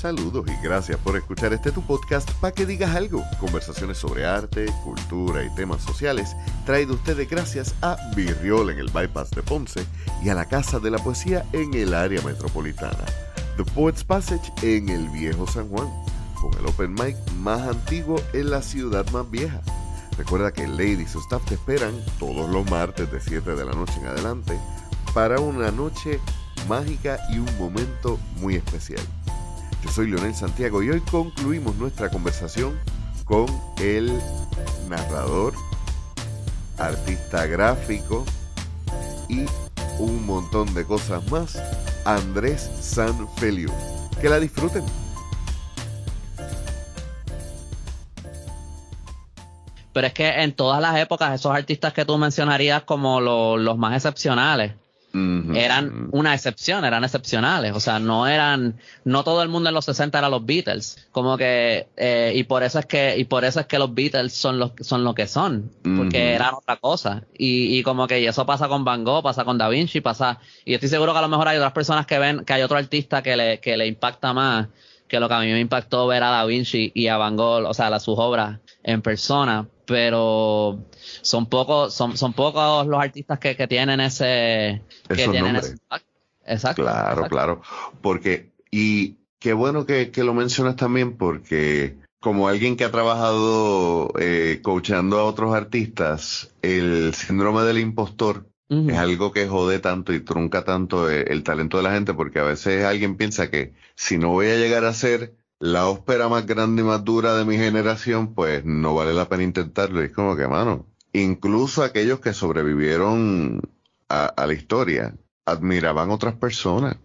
Saludos y gracias por escuchar este tu podcast para que digas algo. Conversaciones sobre arte, cultura y temas sociales traído ustedes gracias a Virriol en el Bypass de Ponce y a la Casa de la Poesía en el área metropolitana. The Poets Passage en el Viejo San Juan, con el open mic más antiguo en la ciudad más vieja. Recuerda que Lady y su staff te esperan todos los martes de 7 de la noche en adelante para una noche mágica y un momento muy especial. Yo soy Leonel Santiago y hoy concluimos nuestra conversación con el narrador, artista gráfico y un montón de cosas más, Andrés Sanfeliu. Que la disfruten. Pero es que en todas las épocas esos artistas que tú mencionarías como los más excepcionales, eran una excepción, eran excepcionales, o sea, no eran, no todo el mundo en los 60 era los Beatles, como que, eh, y por eso es que, y por eso es que los Beatles son los, son lo que son, porque eran otra cosa, y, y como que y eso pasa con Van Gogh, pasa con Da Vinci, pasa, y estoy seguro que a lo mejor hay otras personas que ven que hay otro artista que le, que le impacta más que lo que a mí me impactó ver a Da Vinci y a Van Gogh, o sea, sus obras en persona, pero son pocos, son, son pocos los artistas que, que tienen ese, que tienen ese Exacto. Claro, claro. Porque, y qué bueno que, que, lo mencionas también, porque como alguien que ha trabajado eh, coachando a otros artistas, el síndrome del impostor es algo que jode tanto y trunca tanto el, el, talento de la gente, porque a veces alguien piensa que si no voy a llegar a ser la ópera más grande y más dura de mi generación, pues no vale la pena intentarlo. Y es como que, mano, incluso aquellos que sobrevivieron a, la historia admiraban otras personas.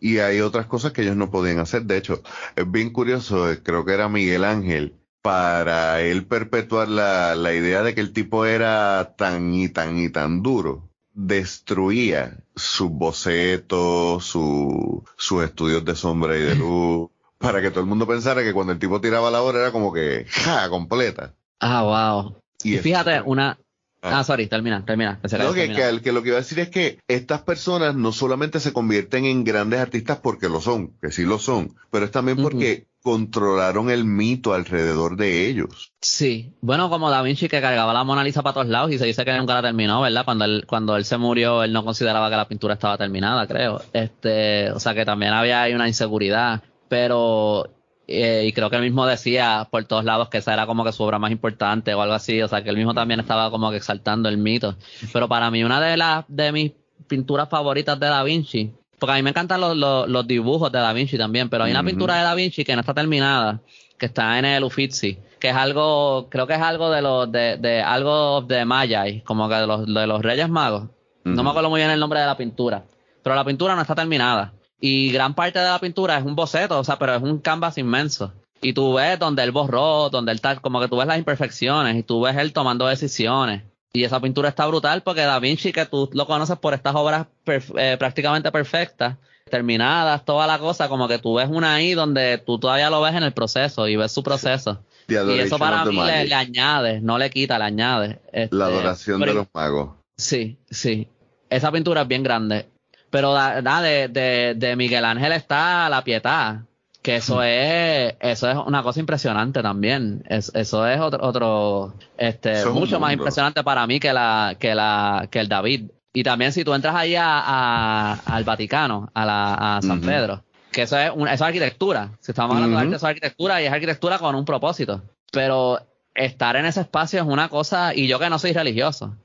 y hay otras cosas que ellos no podían hacer. De hecho, es bien curioso, eh, creo que era Miguel Ángel, para él perpetuar la, la idea de que el tipo era tan y tan y tan duro destruía sus bocetos, su, sus estudios de sombra y de luz, para que todo el mundo pensara que cuando el tipo tiraba la hora era como que, ja, completa. Ah, wow. Y, fíjate, una, Ah, ah, sorry, termina, termina. No, que, que, lo que iba a decir es que estas personas no solamente se convierten en grandes artistas porque lo son, que sí lo son, pero es también porque controlaron el mito alrededor de ellos. Sí, bueno, como Da Vinci que cargaba la Mona Lisa para todos lados y se dice que nunca la terminó, ¿verdad? Cuando él, cuando él se murió, él no consideraba que la pintura estaba terminada, creo. Este, o sea que también había ahí una inseguridad, pero eh, y creo que él mismo decía por todos lados que esa era como que su obra más importante o algo así, o sea que él mismo también estaba como que exaltando el mito. Pero para mí una de las de mis pinturas favoritas de Da Vinci, porque a mí me encantan los, los, dibujos de Da Vinci también, pero hay una pintura de Da Vinci que no está terminada, que está en el Uffizi, que es algo, creo que es algo de los de, de algo de Maya, como que de los, de los Reyes Magos. No me acuerdo muy bien el nombre de la pintura, pero la pintura no está terminada. Y gran parte de la pintura es un boceto, o sea, pero es un canvas inmenso. Y tú ves donde él borró, donde él está, como que tú ves las imperfecciones y tú ves él tomando decisiones. Y esa pintura está brutal porque Da Vinci, que tú lo conoces por estas obras eh, prácticamente perfectas, terminadas, toda la cosa, como que tú ves una ahí donde tú todavía lo ves en el proceso y ves su proceso. y eso para mí le, añade, no le quita, le añade. Este, la adoración de los magos. Sí, sí. Esa pintura es bien grande. Pero de, de, de, Miguel Ángel está la pietad, que eso es, eso es una cosa impresionante también. eso es otro, otro este, mucho más impresionante para mí que la, que la, que el David. Y también si tú entras ahí a, al Vaticano, a, la, a San Pedro, que eso es, una, eso es arquitectura. Si estamos hablando de arte, eso es arquitectura y es arquitectura con un propósito. Pero estar en ese espacio es una cosa, y yo que no soy religioso,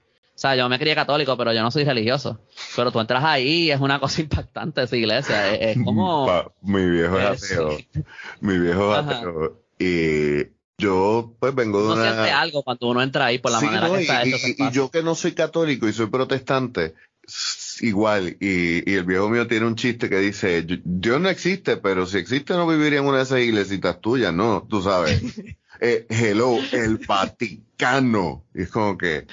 sea, yo me crié católico, pero yo no soy religioso. Pero tú entras ahí y es una cosa impactante esa iglesia. Es, como. mi viejo es ateo. Mi viejo es ateo. Y yo, pues, vengo de uno una. siente algo cuando uno entra ahí por la manera que está y, y, yo que no soy católico y soy protestante, igual. Y, y, el viejo mío tiene un chiste que dice: Dios no existe, pero si existe, no viviría en una de esas iglesitas tuyas, ¿no? Tú sabes. eh, hello, el Vaticano. Y es como que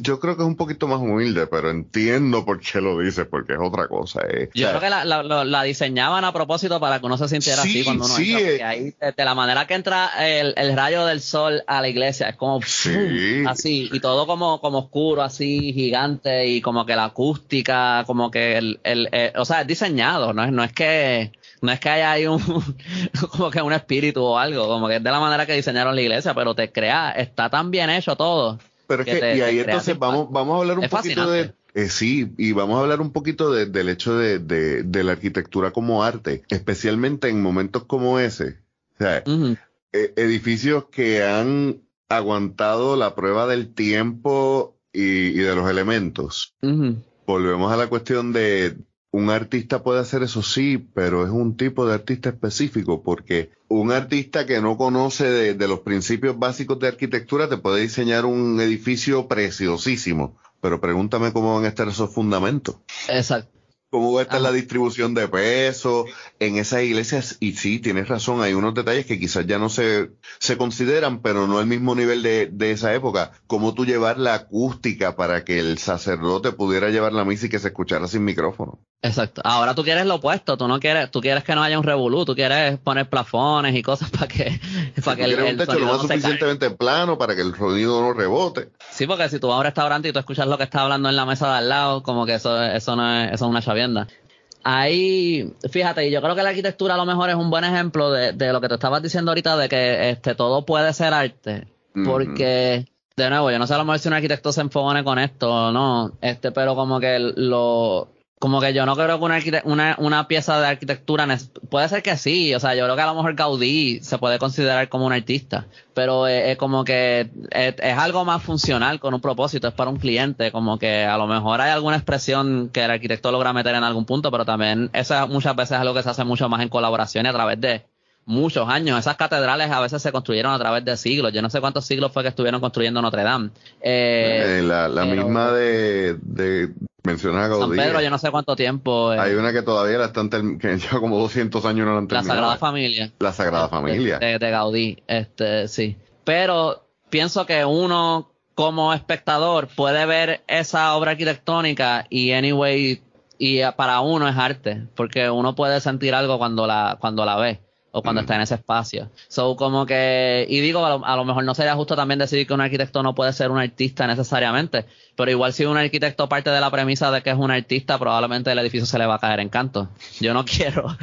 yo creo que es un poquito más humilde, pero entiendo por qué lo dice, porque es otra cosa. Eh. Yo creo que la, la, la, diseñaban a propósito para que uno se sintiera así cuando uno sí, entra, eh. ahí, de, la manera que entra el, el, rayo del sol a la iglesia, es como así, y todo como, como oscuro, así, gigante, y como que la acústica, como que el, el, o sea, es diseñado, no es, no es que no es que haya ahí un, como que un espíritu o algo, como que es de la manera que diseñaron la iglesia, pero te crea, está tan bien hecho todo. Pero es que, y ahí entonces vamos, vamos a hablar un poquito de, eh, sí, y vamos a hablar un poquito del hecho de, de, la arquitectura como arte, especialmente en momentos como ese. O sea, e, edificios que han aguantado la prueba del tiempo y, de los elementos. Volvemos a la cuestión de un artista puede hacer eso sí, pero es un tipo de artista específico, porque un artista que no conoce de, los principios básicos de arquitectura te puede diseñar un edificio preciosísimo, pero pregúntame cómo van a estar esos fundamentos. Exacto cómo va a estar la distribución de peso en esas iglesias. Y sí, tienes razón, hay unos detalles que quizás ya no se, se consideran, pero no al mismo nivel de, de esa época. Cómo tú llevar la acústica para que el sacerdote pudiera llevar la misa y que se escuchara sin micrófono. Exacto. Ahora tú quieres lo opuesto, tú no quieres, tú quieres que no haya un revolú, tú quieres poner plafones y cosas para que, para que el, un techo lo más suficientemente plano para que el sonido no rebote. Sí, porque si tú vas a un restaurante y tú escuchas lo que está hablando en la mesa de al lado, como que eso, eso no es, eso es una chavienda. Ahí, fíjate, yo creo que la arquitectura a lo mejor es un buen ejemplo de, de lo que te estabas diciendo ahorita de que este todo puede ser arte, porque de nuevo, yo no sé a lo mejor si un arquitecto se enfogone con esto o no, este, pero como que lo, como que yo no creo que una, una, una, pieza de arquitectura puede ser que sí, o sea, yo creo que a lo mejor Gaudí se puede considerar como un artista, pero es, como que es, algo más funcional con un propósito, es para un cliente, como que a lo mejor hay alguna expresión que el arquitecto logra meter en algún punto, pero también eso muchas veces es algo que se hace mucho más en colaboración y a través de muchos años. Esas catedrales a veces se construyeron a través de siglos. Yo no sé cuántos siglos fue que estuvieron construyendo Notre Dame. Eh, eh, la, misma de, de mencionar a Gaudí. San Pedro, yo no sé cuánto tiempo. Eh. Hay una que todavía la están que lleva como 200 años no la han terminado. La Sagrada Familia. La Sagrada Familia. De, de, Gaudí, este, sí. Pero pienso que uno como espectador puede ver esa obra arquitectónica y anyway y para uno es arte, porque uno puede sentir algo cuando la cuando la ve o cuando está en ese espacio. So, como que, y digo, a lo, mejor no sería justo también decir que un arquitecto no puede ser un artista necesariamente, pero igual si un arquitecto parte de la premisa de que es un artista, probablemente el edificio se le va a caer en canto. Yo no quiero,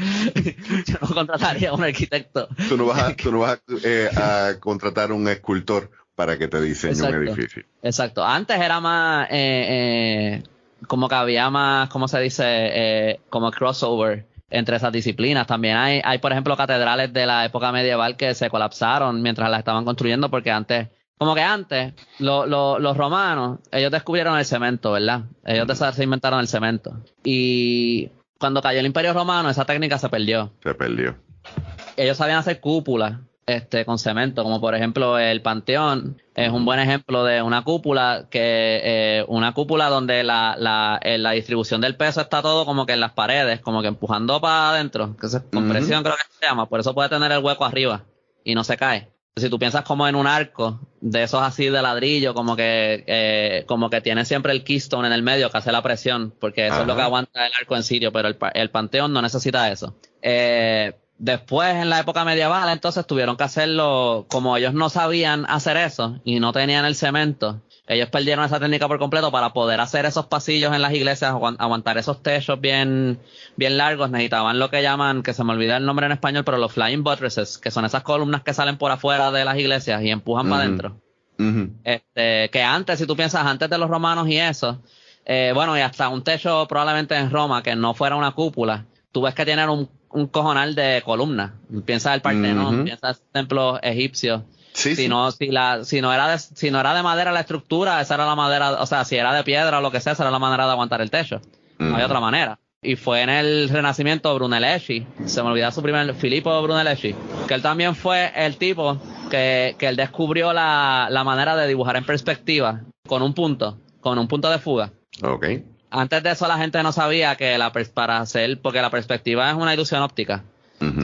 yo no contrataría a un arquitecto. Tú no vas a, tú no vas a, eh, contratar un escultor para que te diseñe un edificio. Exacto. Antes era más, eh, eh, como que había más, ¿cómo se dice? como crossover entre esas disciplinas. También hay, hay, por ejemplo, catedrales de la época medieval que se colapsaron mientras las estaban construyendo porque antes, como que antes, los romanos, ellos descubrieron el cemento, ¿verdad? Ellos se inventaron el cemento. Y cuando cayó el imperio romano, esa técnica se perdió. Se perdió. Ellos sabían hacer cúpulas este, con cemento, como por ejemplo el Panteón es un buen ejemplo de una cúpula que eh, una cúpula donde la, la, eh, la, distribución del peso está todo como que en las paredes, como que empujando para adentro, que es compresión creo que se llama, por eso puede tener el hueco arriba y no se cae. Si tú piensas como en un arco de esos así de ladrillo, como que eh, como que tiene siempre el keystone en el medio que hace la presión, porque eso es lo que aguanta el arco en sirio, pero el, el panteón no necesita eso. Eh, Después, en la época medieval, entonces tuvieron que hacerlo, como ellos no sabían hacer eso y no tenían el cemento, ellos perdieron esa técnica por completo para poder hacer esos pasillos en las iglesias, aguantar esos techos bien, bien largos, necesitaban lo que llaman, que se me olvida el nombre en español, pero los flying buttresses, que son esas columnas que salen por afuera de las iglesias y empujan para adentro. este, que antes, si tú piensas, antes de los romanos y eso, eh, bueno, y hasta un techo probablemente en Roma que no fuera una cúpula, tú ves que tienen un un cojonal de columnas. Piensa el Partenón, piensa el templo egipcio. si no, si la, si no era de, si no era de madera la estructura, esa era la madera, o sea, si era de piedra o lo que sea, esa era la manera de aguantar el techo. No hay otra manera. Y fue en el Renacimiento Brunelleschi, se me olvidó su primer, Filippo Brunelleschi, que él también fue el tipo que, que él descubrió la, la manera de dibujar en perspectiva con un punto, con un punto de fuga. Okay antes de eso la gente no sabía que la para hacer, porque la perspectiva es una ilusión óptica.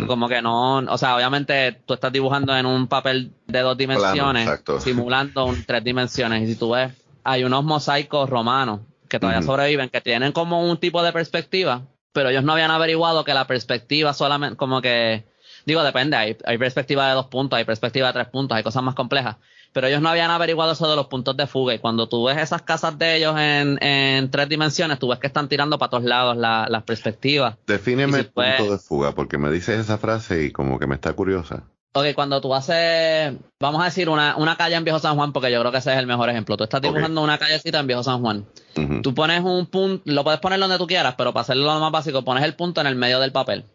Como que no, o sea, obviamente tú estás dibujando en un papel de dos dimensiones, simulando un tres dimensiones. Y si tú ves, hay unos mosaicos romanos que todavía sobreviven, que tienen como un tipo de perspectiva, pero ellos no habían averiguado que la perspectiva solamente, como que, digo, depende, hay, hay perspectiva de dos puntos, hay perspectiva de tres puntos, hay cosas más complejas. Pero ellos no habían averiguado eso de los puntos de fuga. Y cuando tú ves esas casas de ellos en, en tres dimensiones, tú ves que están tirando para todos lados las perspectivas. Defíneme el punto de fuga, porque me dices esa frase y como que me está curiosa. Ok, cuando tú haces, vamos a decir, una, una calle en Viejo San Juan, porque yo creo que ese es el mejor ejemplo. Tú estás dibujando una callecita en Viejo San Juan. Tú pones un punto, lo puedes poner donde tú quieras, pero para hacerlo lo más básico, pones el punto en el medio del papel.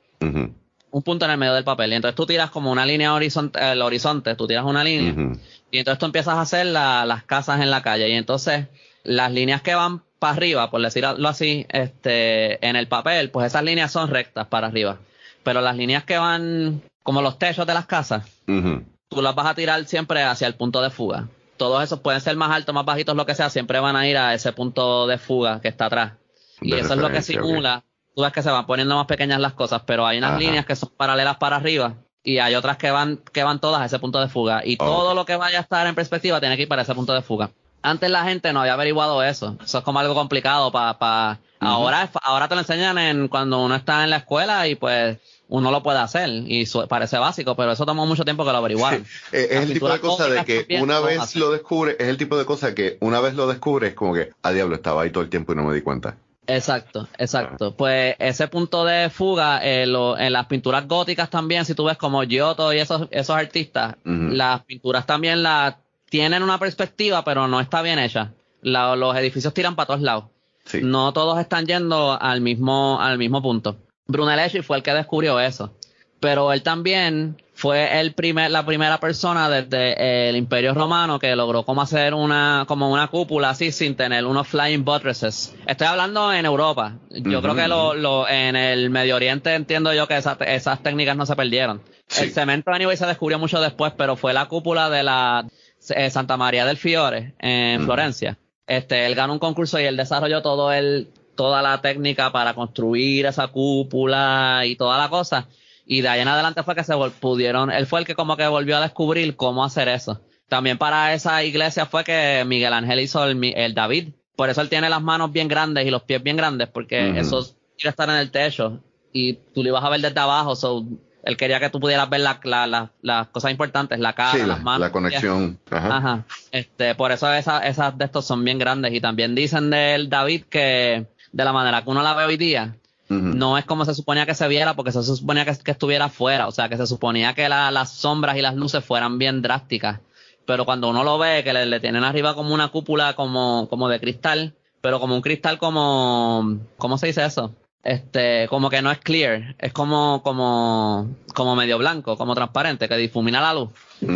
Un punto en el medio del papel. Y entonces tú tiras como una línea horizonte, el horizonte, tú tiras una línea. Y entonces tú empiezas a hacer las casas en la calle. Y entonces las líneas que van para arriba, por decirlo así, este, en el papel, pues esas líneas son rectas para arriba. Pero las líneas que van como los techos de las casas, tú las vas a tirar siempre hacia el punto de fuga. Todos esos pueden ser más altos, más bajitos, lo que sea, siempre van a ir a ese punto de fuga que está atrás. y eso es lo que simula. Tú ves que se van poniendo más pequeñas las cosas, pero hay unas líneas que son paralelas para arriba y hay otras que van, que van todas a ese punto de fuga. Y todo lo que vaya a estar en perspectiva tiene que ir para ese punto de fuga. Antes la gente no había averiguado eso. Eso es como algo complicado para... ahora, ahora te lo enseñan en, cuando uno está en la escuela y pues uno lo puede hacer y parece básico, pero eso tomó mucho tiempo que lo averiguaran. Es el tipo de cosa de que una vez lo descubre, es el tipo de cosa que una vez lo descubres como que, a diablo, estaba ahí todo el tiempo y no me di cuenta. Exacto, exacto. Ah. Pues ese punto de fuga eh, en las pinturas góticas también, si tú ves como Giotto y esos, esos artistas, las pinturas también la tienen una perspectiva, pero no está bien hecha. los edificios tiran para todos lados. No todos están yendo al mismo, al mismo punto. Brunelleschi fue el que descubrió eso. Pero él también fue el primer, la primera persona desde el Imperio Romano que logró como hacer una, como una cúpula así sin tener unos flying buttresses. Estoy hablando en Europa. Yo creo que lo, lo, en el Medio Oriente entiendo yo que esas técnicas no se perdieron. El cemento anyway se descubrió mucho después, pero fue la cúpula de la eh, Santa María del Fiore en Florencia. Este, él ganó un concurso y él desarrolló todo el, toda la técnica para construir esa cúpula y toda la cosa. Y de ahí en adelante fue que se pudieron, él fue el que como que volvió a descubrir cómo hacer eso. También para esa iglesia fue que Miguel Ángel hizo el, David. Por eso él tiene las manos bien grandes y los pies bien grandes, porque eso quiere estar en el techo y tú lo ibas a ver desde abajo. So, él quería que tú pudieras ver las cosas importantes, la cara, las manos. La conexión. Ajá. Este, por eso esas, esas de estos son bien grandes. Y también dicen del David que de la manera que uno la ve hoy día, no es como se suponía que se viera, porque se suponía que, estuviera afuera, o sea, que se suponía que las sombras y las luces fueran bien drásticas. Pero cuando uno lo ve, que le, tienen arriba como una cúpula como, como de cristal, pero como un cristal como, ¿cómo se dice eso? Este, como que no es clear, es como, como, como medio blanco, como transparente, que difumina la luz.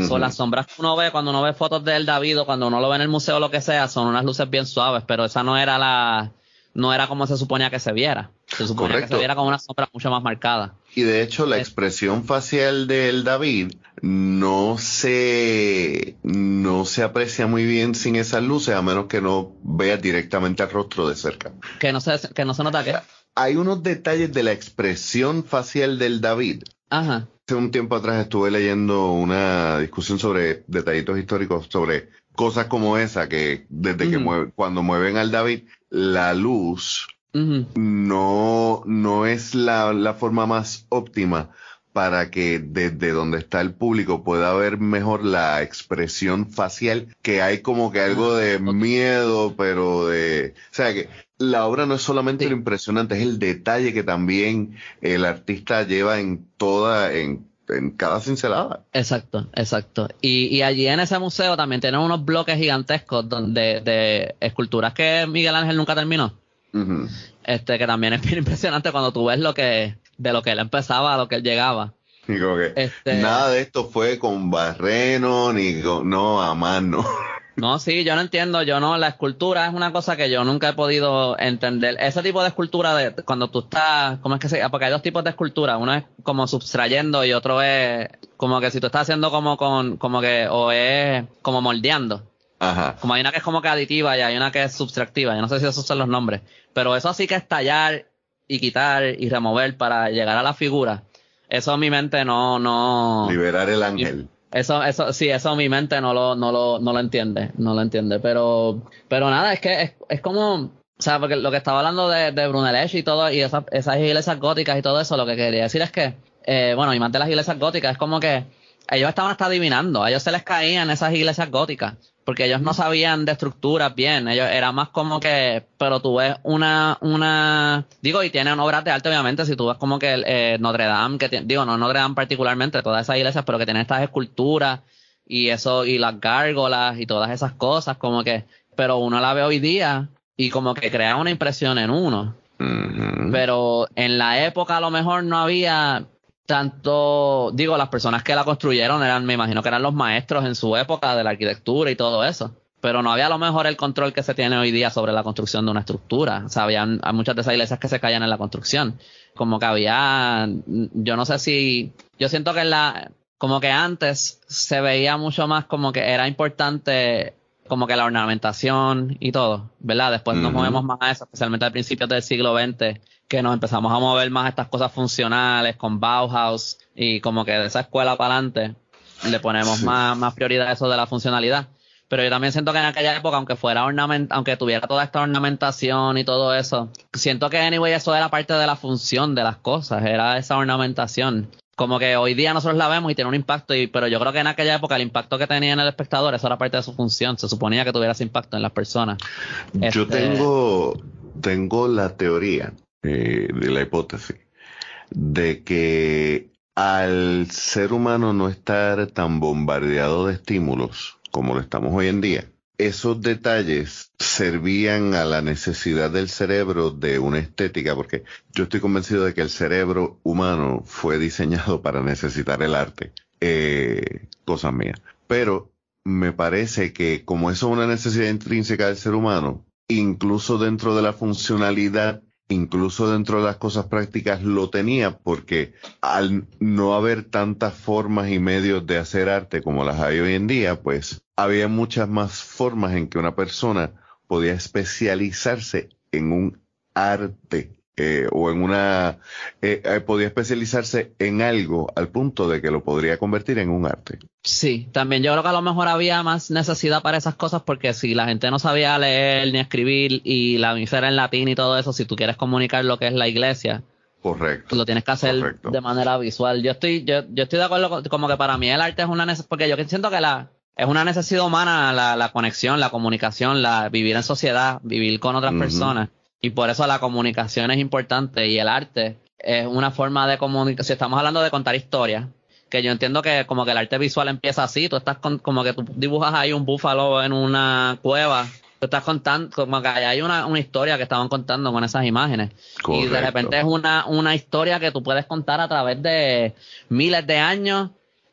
Son las sombras que uno ve cuando uno ve fotos del David o cuando uno lo ve en el museo o lo que sea, son unas luces bien suaves, pero esa no era la, no era como se suponía que se viera. Se suponía que se viera con una sombra mucho más marcada. Y de hecho la expresión facial del David no se, no se aprecia muy bien sin esas luces, a menos que no veas directamente el rostro de cerca. Que no se, que no se nota que. Hay unos detalles de la expresión facial del David. Ajá. Hace un tiempo atrás estuve leyendo una discusión sobre detallitos históricos sobre cosas como esa que desde que mueve, cuando mueven al David la luz no, no es la, la, forma más óptima para que desde donde está el público pueda ver mejor la expresión facial, que hay como que algo de ah, miedo, pero de... O sea que la obra no es solamente lo impresionante, es el detalle que también el artista lleva en toda, en en cada cincelada. Exacto, exacto. Y, y allí en ese museo también tienen unos bloques gigantescos donde, de esculturas que Miguel Ángel nunca terminó. Este, que también es bien impresionante cuando tú ves lo que, de lo que él empezaba a lo que él llegaba. Y como que este, nada de esto fue con barreno ni con, no, a mano. No, sí, yo no entiendo, yo no, la escultura es una cosa que yo nunca he podido entender. Ese tipo de escultura de cuando tú estás, ¿cómo es que se llama? Porque hay dos tipos de escultura, uno es como subtrayendo y otro es como que si tú estás haciendo como con, como que, o es como moldeando. Ajá. Como hay una que es como que aditiva y hay una que es subtractiva, yo no sé si esos son los nombres, pero eso sí que es tallar y quitar y remover para llegar a la figura. Eso en mi mente no, no. Liberar el ángel. Eso, eso, sí, eso mi mente no lo, no lo, no lo entiende, no lo entiende, pero, pero nada, es que es, es como, o sea, porque lo que estaba hablando de, de Brunelleschi y todo, y esas, esas iglesias góticas y todo eso, lo que quería decir es que, eh, bueno, y más de las iglesias góticas, es como que ellos estaban hasta adivinando, a ellos se les caían esas iglesias góticas, porque ellos no sabían de estructuras bien, ellos era más como que, pero tú ves una, una, digo, y tienen obras de arte obviamente, si tú ves como que eh, Notre Dame, que digo, no Notre Dame particularmente, todas esas iglesias, pero que tienen estas esculturas y eso, y las gárgolas y todas esas cosas, como que, pero uno la ve hoy día y como que crea una impresión en uno. Pero en la época a lo mejor no había tanto, digo, las personas que la construyeron eran, me imagino que eran los maestros en su época de la arquitectura y todo eso. Pero no había a lo mejor el control que se tiene hoy día sobre la construcción de una estructura. O sea, había muchas de esas iglesias que se caían en la construcción. Como que había, yo no sé si, yo siento que en la, como que antes se veía mucho más como que era importante como que la ornamentación y todo, ¿verdad? Después nos movemos más a eso, especialmente a principios del siglo XX, que nos empezamos a mover más estas cosas funcionales con Bauhaus y como que de esa escuela para adelante le ponemos más, más prioridad a eso de la funcionalidad. Pero yo también siento que en aquella época, aunque fuera ornament, aunque tuviera toda esta ornamentación y todo eso, siento que anyway eso era parte de la función de las cosas, era esa ornamentación. Como que hoy día nosotros la vemos y tiene un impacto, y, pero yo creo que en aquella época el impacto que tenía en el espectador, eso era parte de su función, se suponía que tuviera ese impacto en las personas. Yo este, tengo, tengo la teoría eh, de la hipótesis de que al ser humano no estar tan bombardeado de estímulos como lo estamos hoy en día, esos detalles servían a la necesidad del cerebro de una estética, porque yo estoy convencido de que el cerebro humano fue diseñado para necesitar el arte, eh, cosa mía. Pero me parece que como eso es una necesidad intrínseca del ser humano, incluso dentro de la funcionalidad incluso dentro de las cosas prácticas lo tenía porque al no haber tantas formas y medios de hacer arte como las hay hoy en día, pues había muchas más formas en que una persona podía especializarse en un arte eh, o en una, eh, eh, podía especializarse en algo al punto de que lo podría convertir en un arte. Sí, también yo creo que a lo mejor había más necesidad para esas cosas porque si la gente no sabía leer ni escribir y la misa era en latín y todo eso, si tú quieres comunicar lo que es la iglesia, Correcto. Lo tienes que hacer de manera visual. Yo estoy, yo, yo estoy de acuerdo con, como que para mí el arte es una necesidad, porque yo siento que la, es una necesidad humana la, la conexión, la comunicación, la vivir en sociedad, vivir con otras personas. Y por eso la comunicación es importante y el arte es una forma de comunicar. Si estamos hablando de contar historias, que yo entiendo que como que el arte visual empieza así, tú estás con, como que tú dibujas ahí un búfalo en una cueva, tú estás contando, como que hay una, una historia que estaban contando con esas imágenes. Y de repente es una, una historia que tú puedes contar a través de miles de años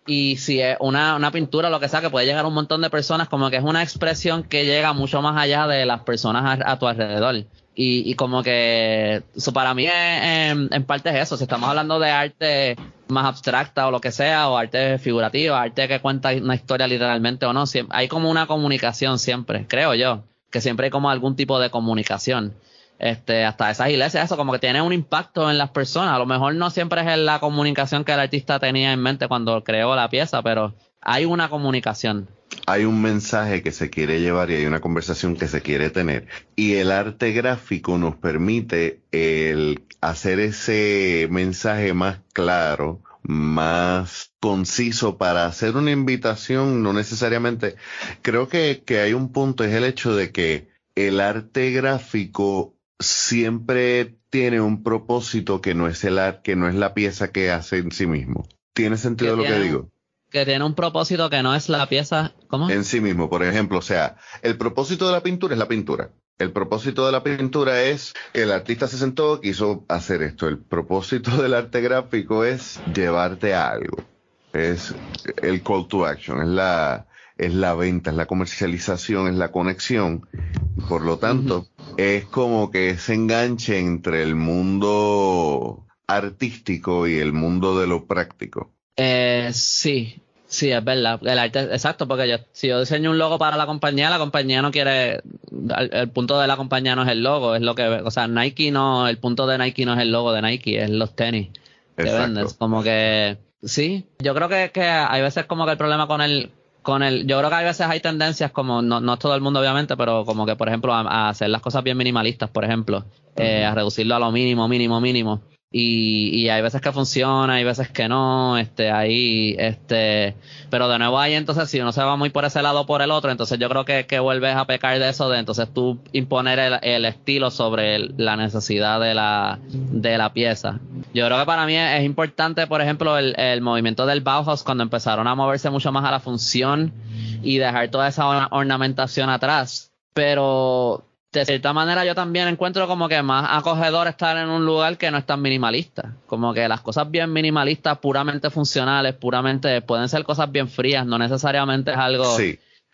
y si es una, una pintura, lo que sea, que puede llegar a un montón de personas, como que es una expresión que llega mucho más allá de las personas a tu alrededor. Y, y como que eso para mí en, parte es eso. Si estamos hablando de arte más abstracta o lo que sea, o arte figurativo, arte que cuenta una historia literalmente o no, hay como una comunicación siempre, creo yo, que siempre hay como algún tipo de comunicación. Este, hasta esas iglesias, eso como que tiene un impacto en las personas. A lo mejor no siempre es la comunicación que el artista tenía en mente cuando creó la pieza, pero hay una comunicación hay un mensaje que se quiere llevar y hay una conversación que se quiere tener. Y el arte gráfico nos permite el hacer ese mensaje más claro, más conciso para hacer una invitación, no necesariamente. Creo que, que hay un punto, es el hecho de que el arte gráfico siempre tiene un propósito que no es el arte, que no es la pieza que hace en sí mismo. ¿Tiene sentido lo que digo? Que tiene un propósito que no es la pieza, ¿cómo? En sí mismo, por ejemplo, o sea, el propósito de la pintura es la pintura. El propósito de la pintura es el artista se sentó, quiso hacer esto. El propósito del arte gráfico es llevarte a algo. Es el call to action, es la, es la venta, es la comercialización, es la conexión. Por lo tanto, es como que ese enganche entre el mundo artístico y el mundo de lo práctico. Eh, sí, sí, es verdad. El arte, exacto, porque yo, si yo diseño un logo para la compañía, la compañía no quiere, el, punto de la compañía no es el logo, es lo que, o sea, Nike no, el punto de Nike no es el logo de Nike, es los tenis que vendes. Como que, sí, yo creo que, que hay veces como que el problema con el, con el, yo creo que hay veces hay tendencias como, no, no todo el mundo obviamente, pero como que por ejemplo a, hacer las cosas bien minimalistas, por ejemplo, eh, a reducirlo a lo mínimo, mínimo, mínimo y, y, hay veces que funciona, hay veces que no, este, ahí, este, pero de nuevo ahí entonces si uno se va muy por ese lado o por el otro, entonces yo creo que, que vuelves a pecar de eso, de entonces tú imponer el, el estilo sobre la necesidad de la, de la pieza. Yo creo que para mí es, importante, por ejemplo, el, el movimiento del Bauhaus cuando empezaron a moverse mucho más a la función y dejar toda esa ornamentación atrás, pero de cierta manera yo también encuentro como que más acogedor estar en un lugar que no es tan minimalista. Como que las cosas bien minimalistas, puramente funcionales, puramente, pueden ser cosas bien frías, no necesariamente es algo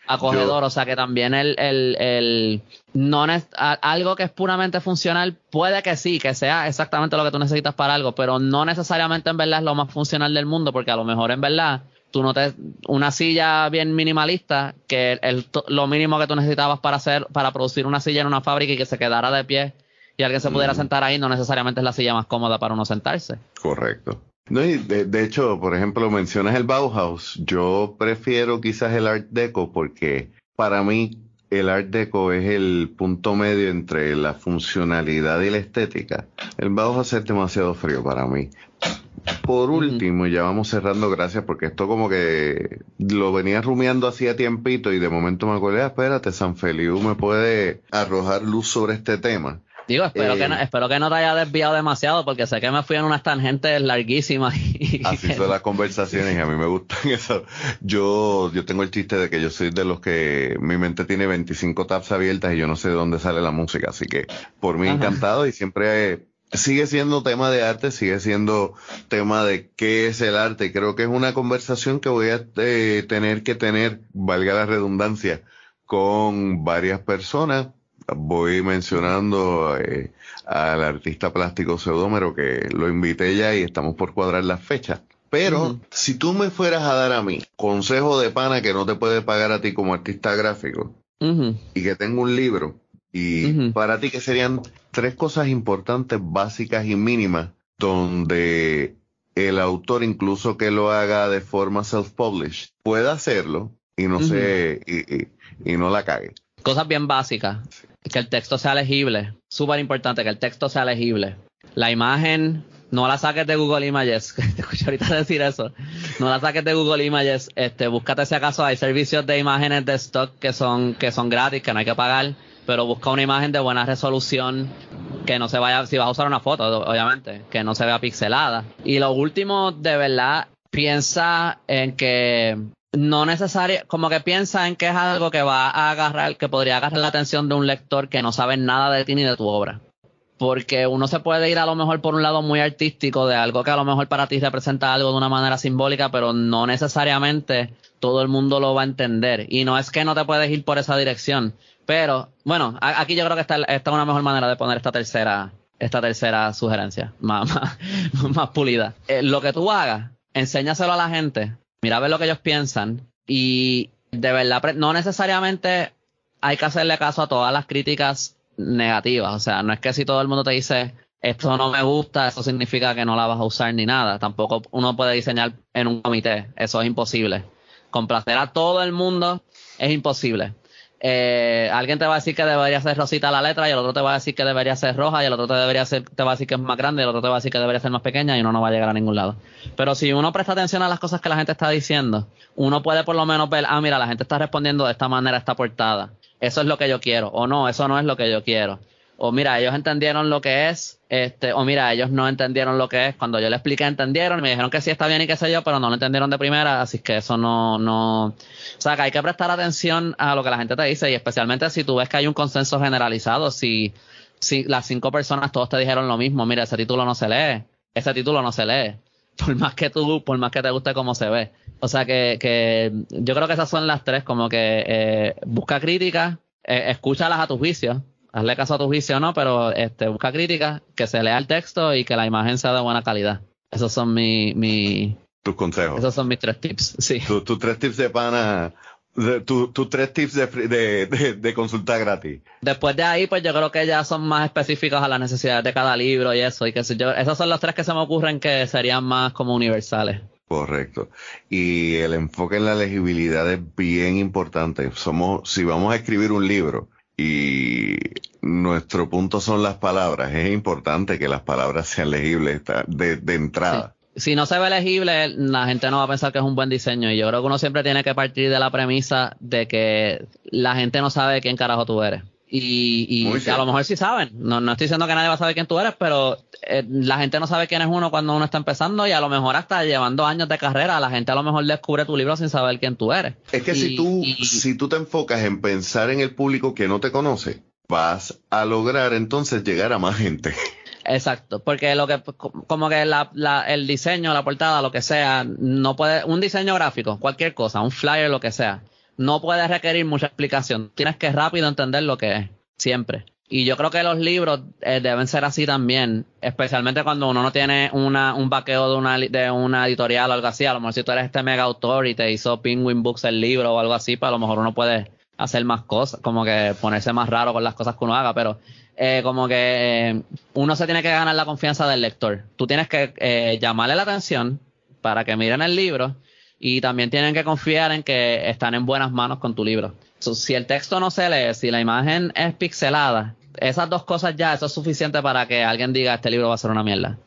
acogedor. o sea que también el, el, el no algo que es puramente funcional, puede que sí, que sea exactamente lo que tú necesitas para algo, pero no necesariamente en verdad es lo más funcional del mundo, porque a lo mejor en verdad tú no te una silla bien minimalista que el, lo mínimo que tú necesitabas para hacer para producir una silla en una fábrica y que se quedara de pie y alguien se pudiera sentar ahí no necesariamente es la silla más cómoda para uno sentarse. Correcto. No, y de, de, hecho por ejemplo mencionas el Bauhaus. Yo prefiero quizás el Art Deco porque para mí el Art Deco es el punto medio entre la funcionalidad y la estética. El Bauhaus es demasiado frío para mí por último, ya vamos cerrando, gracias, porque esto como que lo venía rumiando hacía tiempito y de momento me acordé, ah, espérate, San Feliu me puede arrojar luz sobre este tema. Digo, espero, que no, eh, espero que no te haya desviado demasiado porque sé que me fui en unas tangentes larguísimas. Y así son las conversaciones y a mí me gustan eso. Yo, yo tengo el chiste de que yo soy de los que mi mente tiene 25 tabs abiertas y yo no sé de dónde sale la música, así que por mí encantado y siempre sigue siendo tema de arte, sigue siendo tema de qué es el arte. Creo que es una conversación que voy a eh, tener que tener, valga la redundancia, con varias personas. Voy mencionando eh, al artista plástico Pseudómero que lo invité ya y estamos por cuadrar las fechas. Pero si tú me fueras a dar a mí consejo de pana que no te puede pagar a ti como artista gráfico y que tengo un libro, y para ti, ¿qué serían tres cosas importantes, básicas y mínimas, donde el autor, incluso que lo haga de forma self-published, pueda hacerlo y no se, y, no la cague? Cosas bien básicas. Que el texto sea legible. Súper importante que el texto sea legible. La imagen, no la saques de Google Images. Te escucho ahorita decir eso. No la saques de Google Images. Este, búscate si acaso hay servicios de imágenes de stock que son, que son gratis, que no hay que pagar pero busca una imagen de buena resolución que no se vaya, si vas a usar una foto, obviamente, que no se vea pixelada. Y lo último, de verdad, piensa en que no necesario, como que piensa en que es algo que va a agarrar, que podría agarrar la atención de un lector que no sabe nada de ti ni de tu obra. Porque uno se puede ir a lo mejor por un lado muy artístico de algo que a lo mejor para ti representa algo de una manera simbólica, pero no necesariamente todo el mundo lo va a entender. Y no es que no te puedes ir por esa dirección, pero, bueno, aquí yo creo que está, está una mejor manera de poner esta tercera, esta tercera sugerencia, más, más, pulida. Eh, lo que tú hagas, enséñaselo a la gente, mira a ver lo que ellos piensan y de verdad, no necesariamente hay que hacerle caso a todas las críticas negativas. O sea, no es que si todo el mundo te dice esto no me gusta, eso significa que no la vas a usar ni nada. Tampoco uno puede diseñar en un comité, eso es imposible. Complacer a todo el mundo es imposible eh, alguien te va a decir que debería ser rosita la letra y el otro te va a decir que debería ser roja y el otro te debería ser, te va a decir que es más grande y el otro te va a decir que debería ser más pequeña y uno no va a llegar a ningún lado. Pero si uno presta atención a las cosas que la gente está diciendo, uno puede por lo menos ver, ah, mira, la gente está respondiendo de esta manera esta portada. Eso es lo que yo quiero. O no, eso no es lo que yo quiero o mira, ellos entendieron lo que es, este, o mira, ellos no entendieron lo que es. Cuando yo les expliqué, entendieron y me dijeron que sí está bien y qué sé yo, pero no lo entendieron de primera, así que eso no, no, o sea, que hay que prestar atención a lo que la gente te dice y especialmente si tú ves que hay un consenso generalizado, si, si las cinco personas todos te dijeron lo mismo, mira, ese título no se lee, ese título no se lee, por más que tú, por más que te guste cómo se ve. O sea que, que yo creo que esas son las tres, como que eh, busca críticas, eh, escúchalas a tu juicio, hazle caso a tu juicio o no, pero este, busca crítica, que se lea el texto y que la imagen sea de buena calidad. Esos son mi, mi tus consejos. Esos son mis tres tips, sí. Tus tres tips de pana, tus tres tips de, de, de, consulta gratis. Después de ahí, pues yo creo que ya son más específicos a las necesidades de cada libro y eso. Y que yo, esos son los tres que se me ocurren que serían más como universales. Correcto. Y el enfoque en la legibilidad es bien importante. Somos, si vamos a escribir un libro, y nuestro punto son las palabras. Es importante que las palabras sean legibles de, de entrada. Si no se ve legible, la gente no va a pensar que es un buen diseño. Y yo creo que uno siempre tiene que partir de la premisa de que la gente no sabe quién carajo tú eres. Y, y a lo mejor sí saben. No, no estoy diciendo que nadie va a saber quién tú eres, pero eh, la gente no sabe quién es uno cuando uno está empezando y a lo mejor hasta llevando años de carrera, la gente a lo mejor descubre tu libro sin saber quién tú eres. Es que si tú, si tú te enfocas en pensar en el público que no te conoce, vas a lograr entonces llegar a más gente. Exacto, porque lo que, como que la, la, el diseño, la portada, lo que sea, no puede, un diseño gráfico, cualquier cosa, un flyer, lo que sea, no puede requerir mucha explicación. Tienes que rápido entender lo que es, siempre. Y yo creo que los libros eh, deben ser así también, especialmente cuando uno no tiene una, un vaqueo de una, de una editorial o algo así. A lo mejor si tú eres este mega autor y te hizo Penguin Books el libro o algo así, pues a lo mejor uno puede hacer más cosas, como que ponerse más raro con las cosas que uno haga, pero eh, como que eh, uno se tiene que ganar la confianza del lector. Tú tienes que llamarle la atención para que miren el libro y también tienen que confiar en que están en buenas manos con tu libro. si el texto no se lee, si la imagen es pixelada, esas dos cosas ya, eso es suficiente para que alguien diga este libro va a ser una mierda.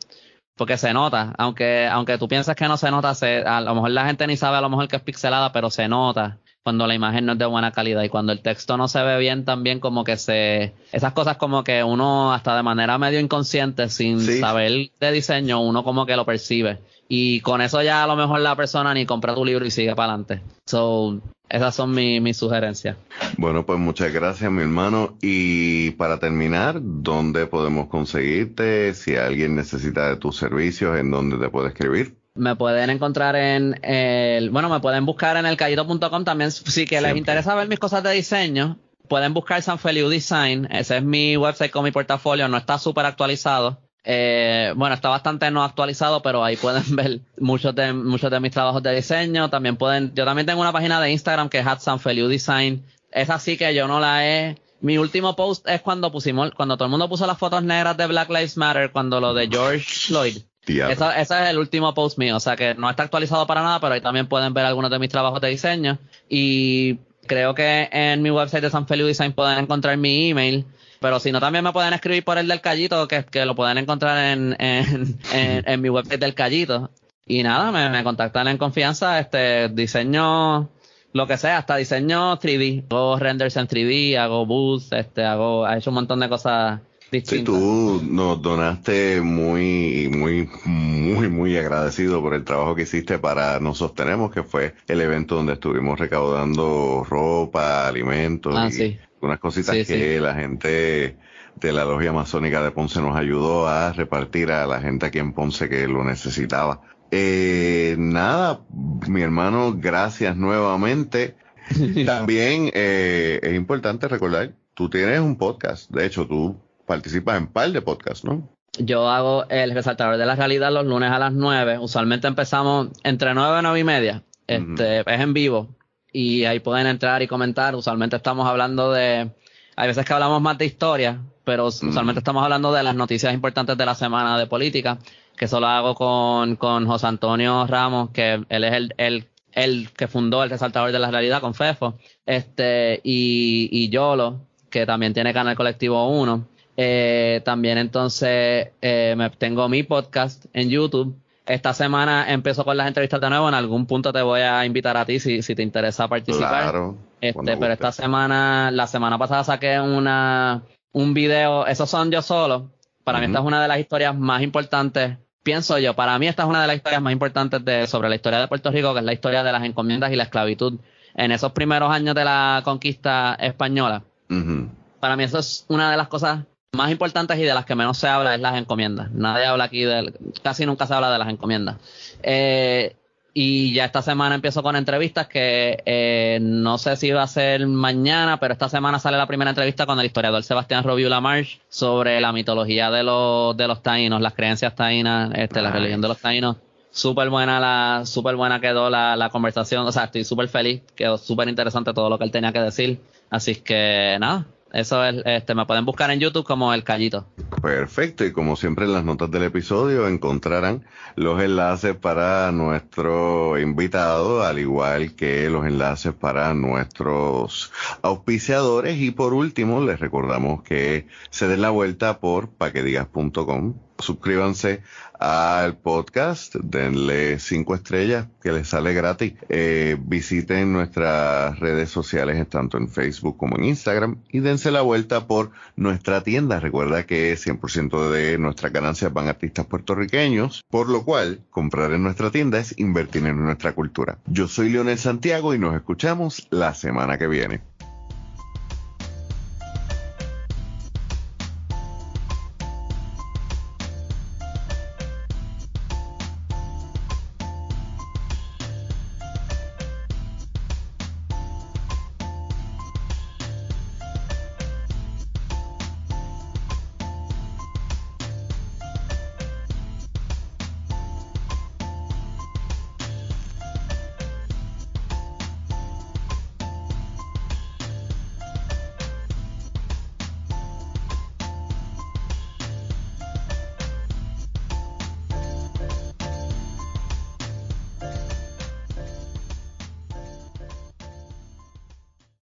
Porque se nota, aunque, aunque tú piensas que no se nota, se, a lo mejor la gente ni sabe a lo mejor que es pixelada, pero se nota cuando la imagen no es de buena calidad y cuando el texto no se ve bien también como que se esas cosas como que uno hasta de manera medio inconsciente sin saber de diseño uno como que lo percibe y con eso ya a lo mejor la persona ni compra tu libro y sigue para adelante so esas son mis sugerencias bueno pues muchas gracias mi hermano y para terminar ¿dónde podemos conseguirte? si alguien necesita de tus servicios ¿en dónde te puede escribir? Me pueden encontrar en el, bueno, me pueden buscar en el callito.com también si que les interesa ver mis cosas de diseño. Pueden buscar San Feliu Design, ese es mi website con mi portafolio, no está súper actualizado. Eh, bueno, está bastante no actualizado, pero ahí pueden ver muchos de, muchos de mis trabajos de diseño. También pueden, yo también tengo una página de Instagram que es Feliu Design. Es así que yo no la he, mi último post es cuando pusimos, cuando todo el mundo puso las fotos negras de Black Lives Matter, cuando lo de George Floyd. Ese es el último post mío, o sea que no está actualizado para nada, pero ahí también pueden ver algunos de mis trabajos de diseño. Y creo que en mi website de San Feliu Design pueden encontrar mi email. Pero si no, también me pueden escribir por el del Callito, que, que lo pueden encontrar en, en, en, mi website del Callito. Y nada, me, me, contactan en confianza, este diseño, lo que sea, hasta diseño 3D. Hago renders en 3D, hago boosts, este, hago, he hecho un montón de cosas Sí, tú nos donaste muy, muy, muy, muy agradecido por el trabajo que hiciste para Nos Sostenemos, que fue el evento donde estuvimos recaudando ropa, alimentos ah, y unas cositas que la gente de la Logia Amazónica de Ponce nos ayudó a repartir a la gente aquí en Ponce que lo necesitaba. Eh, nada, mi hermano, gracias nuevamente. También eh, es importante recordar, tú tienes un podcast, de hecho tú participas en par de podcasts, ¿no? Yo hago el resaltador de la realidad los lunes a las 9. Usualmente empezamos entre 9 y 9 y media. Este, Es en vivo. Y ahí pueden entrar y comentar. Usualmente estamos hablando de. Hay veces que hablamos más de historia, pero usualmente estamos hablando de las noticias importantes de la semana de política. Que eso lo hago con, con José Antonio Ramos, que él es el, el, el que fundó el resaltador de la realidad con FEFO. Este, y, y Yolo, que también tiene Canal Colectivo 1 eh, también entonces eh, me, tengo mi podcast en YouTube. Esta semana empiezo con las entrevistas de nuevo. En algún punto te voy a invitar a ti si, si te interesa participar. Claro, este, pero esta semana, la semana pasada saqué una, un video. Esos son yo solo. Para mí esta es una de las historias más importantes. Pienso yo, para mí esta es una de las historias más importantes de, sobre la historia de Puerto Rico, que es la historia de las encomiendas y la esclavitud en esos primeros años de la conquista española. Para mí eso es una de las cosas más importantes y de las que menos se habla es las encomiendas. Nadie habla aquí de, casi nunca se habla de las encomiendas. Eh, y ya esta semana empiezo con entrevistas que eh, no sé si va a ser mañana, pero esta semana sale la primera entrevista con el historiador Sebastián Robiu Lamarche sobre la mitología de los, de los taínos, las creencias taínas, este, la religión de los taínos. Súper buena la, súper buena quedó la, la conversación, o sea, estoy súper feliz, quedó súper interesante todo lo que él tenía que decir. Así que nada, Eso es, este, me pueden buscar en YouTube como El Callito. Perfecto, y como siempre en las notas del episodio encontrarán los enlaces para nuestro invitado, al igual que los enlaces para nuestros auspiciadores. Y por último, les recordamos que se den la vuelta por paquedigas.com suscríbanse al podcast, denle cinco estrellas que les sale gratis. Eh, visiten nuestras redes sociales, tanto en Facebook como en Instagram, y dense la vuelta por nuestra tienda. Recuerda que 100% de nuestras ganancias van a artistas puertorriqueños, por lo cual comprar en nuestra tienda es invertir en nuestra cultura. Yo soy Leonel Santiago y nos escuchamos la semana que viene.